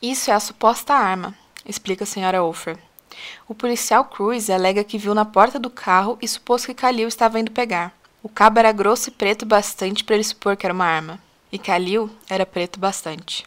Isso é a suposta arma, explica a senhora Offer. O policial Cruz alega que viu na porta do carro e supôs que Khalil estava indo pegar. O cabo era grosso e preto bastante para ele supor que era uma arma. E Khalil era preto bastante.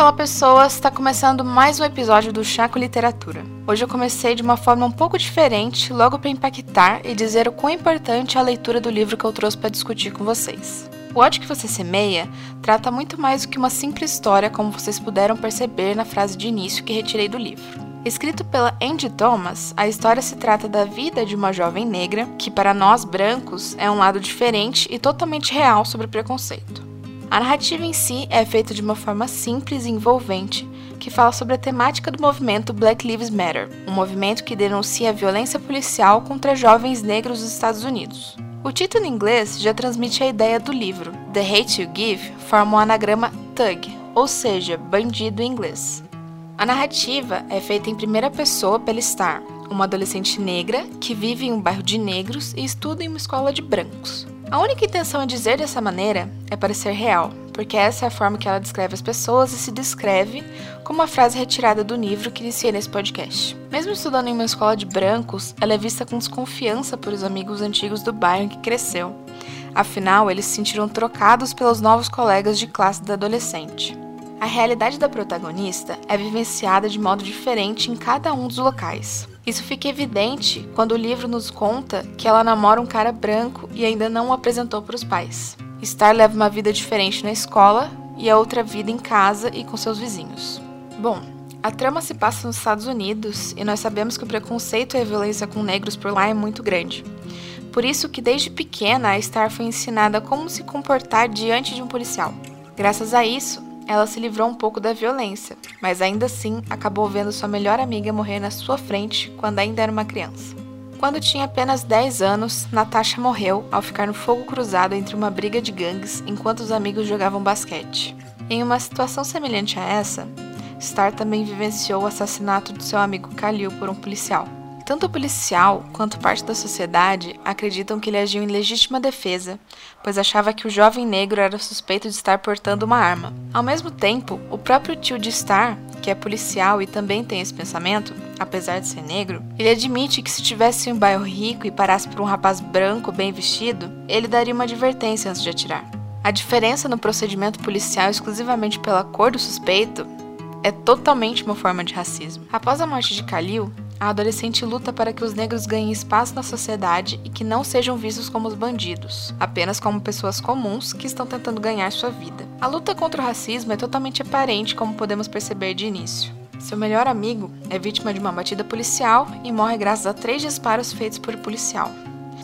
Fala pessoas, está começando mais um episódio do Chaco Literatura. Hoje eu comecei de uma forma um pouco diferente, logo para impactar e dizer o quão importante é a leitura do livro que eu trouxe para discutir com vocês. O ódio que você semeia trata muito mais do que uma simples história, como vocês puderam perceber na frase de início que retirei do livro. Escrito pela Andy Thomas, a história se trata da vida de uma jovem negra que, para nós brancos, é um lado diferente e totalmente real sobre preconceito. A narrativa em si é feita de uma forma simples e envolvente, que fala sobre a temática do movimento Black Lives Matter, um movimento que denuncia a violência policial contra jovens negros dos Estados Unidos. O título em inglês já transmite a ideia do livro. The Hate You Give forma o anagrama Thug, ou seja, bandido em inglês. A narrativa é feita em primeira pessoa pela Star, uma adolescente negra que vive em um bairro de negros e estuda em uma escola de brancos. A única intenção de dizer dessa maneira é parecer real, porque essa é a forma que ela descreve as pessoas e se descreve como uma frase retirada do livro que iniciei nesse podcast. Mesmo estudando em uma escola de brancos, ela é vista com desconfiança por os amigos antigos do bairro em que cresceu. Afinal, eles se sentiram trocados pelos novos colegas de classe da adolescente. A realidade da protagonista é vivenciada de modo diferente em cada um dos locais. Isso fica evidente quando o livro nos conta que ela namora um cara branco e ainda não o apresentou para os pais. Star leva uma vida diferente na escola e a outra vida em casa e com seus vizinhos. Bom, a trama se passa nos Estados Unidos e nós sabemos que o preconceito e a violência com negros por lá é muito grande. Por isso que desde pequena a Star foi ensinada como se comportar diante de um policial. Graças a isso, ela se livrou um pouco da violência, mas ainda assim acabou vendo sua melhor amiga morrer na sua frente quando ainda era uma criança. Quando tinha apenas 10 anos, Natasha morreu ao ficar no fogo cruzado entre uma briga de gangues enquanto os amigos jogavam basquete. Em uma situação semelhante a essa, Star também vivenciou o assassinato do seu amigo Khalil por um policial. Tanto o policial quanto parte da sociedade acreditam que ele agiu em legítima defesa, pois achava que o jovem negro era suspeito de estar portando uma arma. Ao mesmo tempo, o próprio tio de Star, que é policial e também tem esse pensamento, apesar de ser negro, ele admite que se tivesse um bairro rico e parasse por um rapaz branco bem vestido, ele daria uma advertência antes de atirar. A diferença no procedimento policial exclusivamente pela cor do suspeito é totalmente uma forma de racismo. Após a morte de Khalil, a adolescente luta para que os negros ganhem espaço na sociedade e que não sejam vistos como os bandidos, apenas como pessoas comuns que estão tentando ganhar sua vida. A luta contra o racismo é totalmente aparente, como podemos perceber de início. Seu melhor amigo é vítima de uma batida policial e morre graças a três disparos feitos por policial.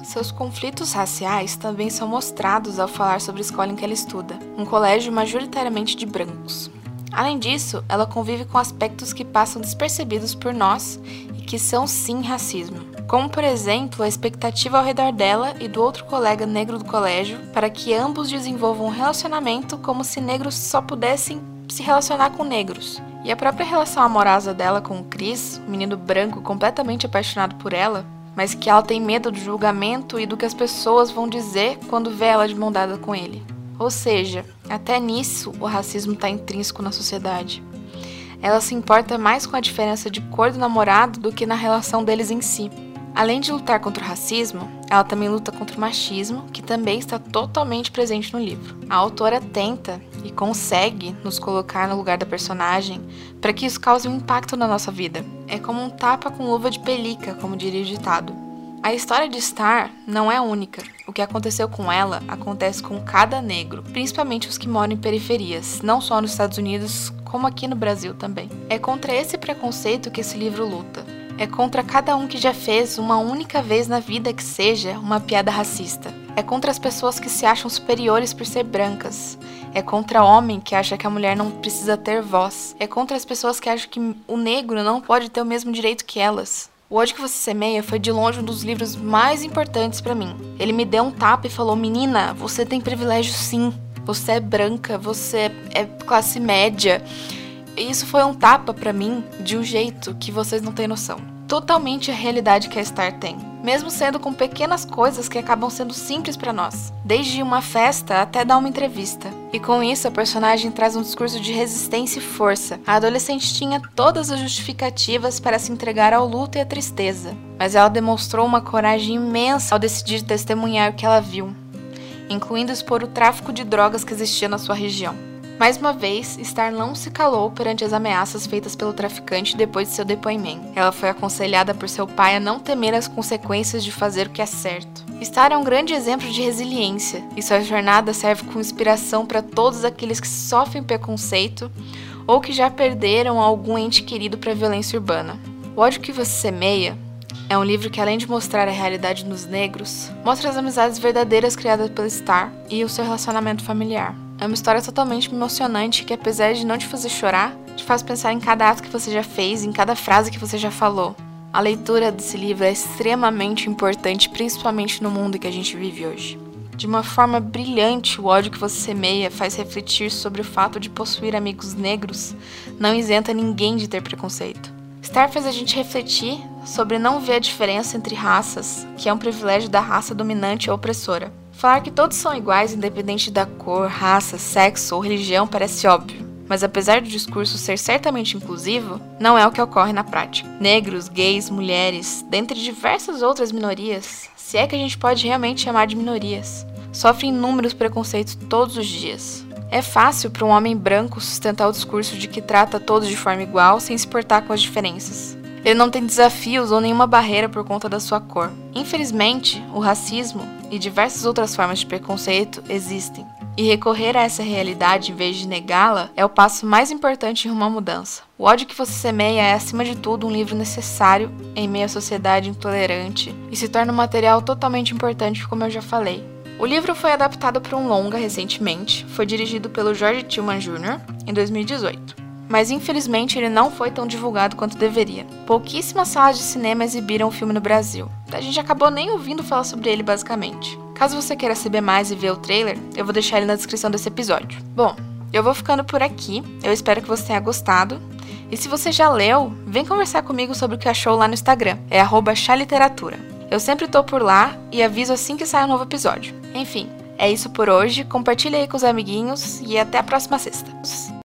Seus conflitos raciais também são mostrados ao falar sobre a escola em que ela estuda, um colégio majoritariamente de brancos. Além disso, ela convive com aspectos que passam despercebidos por nós e que são sim racismo. Como, por exemplo, a expectativa ao redor dela e do outro colega negro do colégio para que ambos desenvolvam um relacionamento como se negros só pudessem se relacionar com negros. E a própria relação amorosa dela com o Chris, um menino branco completamente apaixonado por ela, mas que ela tem medo do julgamento e do que as pessoas vão dizer quando vê ela de mão dada com ele. Ou seja, até nisso o racismo está intrínseco na sociedade. Ela se importa mais com a diferença de cor do namorado do que na relação deles em si. Além de lutar contra o racismo, ela também luta contra o machismo, que também está totalmente presente no livro. A autora tenta e consegue nos colocar no lugar da personagem para que isso cause um impacto na nossa vida. É como um tapa com luva de pelica, como diria o ditado. A história de Star não é única. O que aconteceu com ela acontece com cada negro, principalmente os que moram em periferias, não só nos Estados Unidos, como aqui no Brasil também. É contra esse preconceito que esse livro luta. É contra cada um que já fez uma única vez na vida que seja uma piada racista. É contra as pessoas que se acham superiores por ser brancas. É contra o homem que acha que a mulher não precisa ter voz. É contra as pessoas que acham que o negro não pode ter o mesmo direito que elas. O ódio que você semeia foi de longe um dos livros mais importantes para mim. Ele me deu um tapa e falou: Menina, você tem privilégio sim. Você é branca, você é classe média. E isso foi um tapa para mim de um jeito que vocês não têm noção. Totalmente a realidade que a Star tem. mesmo sendo com pequenas coisas que acabam sendo simples para nós, desde uma festa até dar uma entrevista. E com isso, a personagem traz um discurso de resistência e força. A adolescente tinha todas as justificativas para se entregar ao luto e à tristeza, mas ela demonstrou uma coragem imensa ao decidir testemunhar o que ela viu, incluindo expor o tráfico de drogas que existia na sua região. Mais uma vez, Star não se calou perante as ameaças feitas pelo traficante depois de seu depoimento. Ela foi aconselhada por seu pai a não temer as consequências de fazer o que é certo. Star é um grande exemplo de resiliência, e sua jornada serve como inspiração para todos aqueles que sofrem preconceito ou que já perderam algum ente querido para a violência urbana. O ódio que você semeia é um livro que, além de mostrar a realidade dos negros, mostra as amizades verdadeiras criadas pelo Star e o seu relacionamento familiar. É uma história totalmente emocionante que, apesar de não te fazer chorar, te faz pensar em cada ato que você já fez, em cada frase que você já falou. A leitura desse livro é extremamente importante, principalmente no mundo que a gente vive hoje. De uma forma brilhante, o ódio que você semeia faz refletir sobre o fato de possuir amigos negros não isenta ninguém de ter preconceito. Star faz a gente refletir sobre não ver a diferença entre raças, que é um privilégio da raça dominante ou opressora. Falar que todos são iguais, independente da cor, raça, sexo ou religião, parece óbvio. Mas apesar do discurso ser certamente inclusivo, não é o que ocorre na prática. Negros, gays, mulheres, dentre diversas outras minorias, se é que a gente pode realmente chamar de minorias, sofrem inúmeros preconceitos todos os dias. É fácil para um homem branco sustentar o discurso de que trata todos de forma igual sem se portar com as diferenças. Ele não tem desafios ou nenhuma barreira por conta da sua cor. Infelizmente, o racismo e diversas outras formas de preconceito existem. E recorrer a essa realidade em vez de negá-la é o passo mais importante em uma mudança. O ódio que você semeia é, acima de tudo, um livro necessário em meio à sociedade intolerante e se torna um material totalmente importante, como eu já falei. O livro foi adaptado para um longa recentemente, foi dirigido pelo George Tillman Jr. em 2018 mas infelizmente ele não foi tão divulgado quanto deveria. Pouquíssimas salas de cinema exibiram o filme no Brasil. A gente acabou nem ouvindo falar sobre ele basicamente. Caso você queira saber mais e ver o trailer, eu vou deixar ele na descrição desse episódio. Bom, eu vou ficando por aqui. Eu espero que você tenha gostado. E se você já leu, vem conversar comigo sobre o que achou lá no Instagram. É @chaliteratura. Eu sempre tô por lá e aviso assim que sai um novo episódio. Enfim, é isso por hoje. Compartilhe aí com os amiguinhos e até a próxima sexta.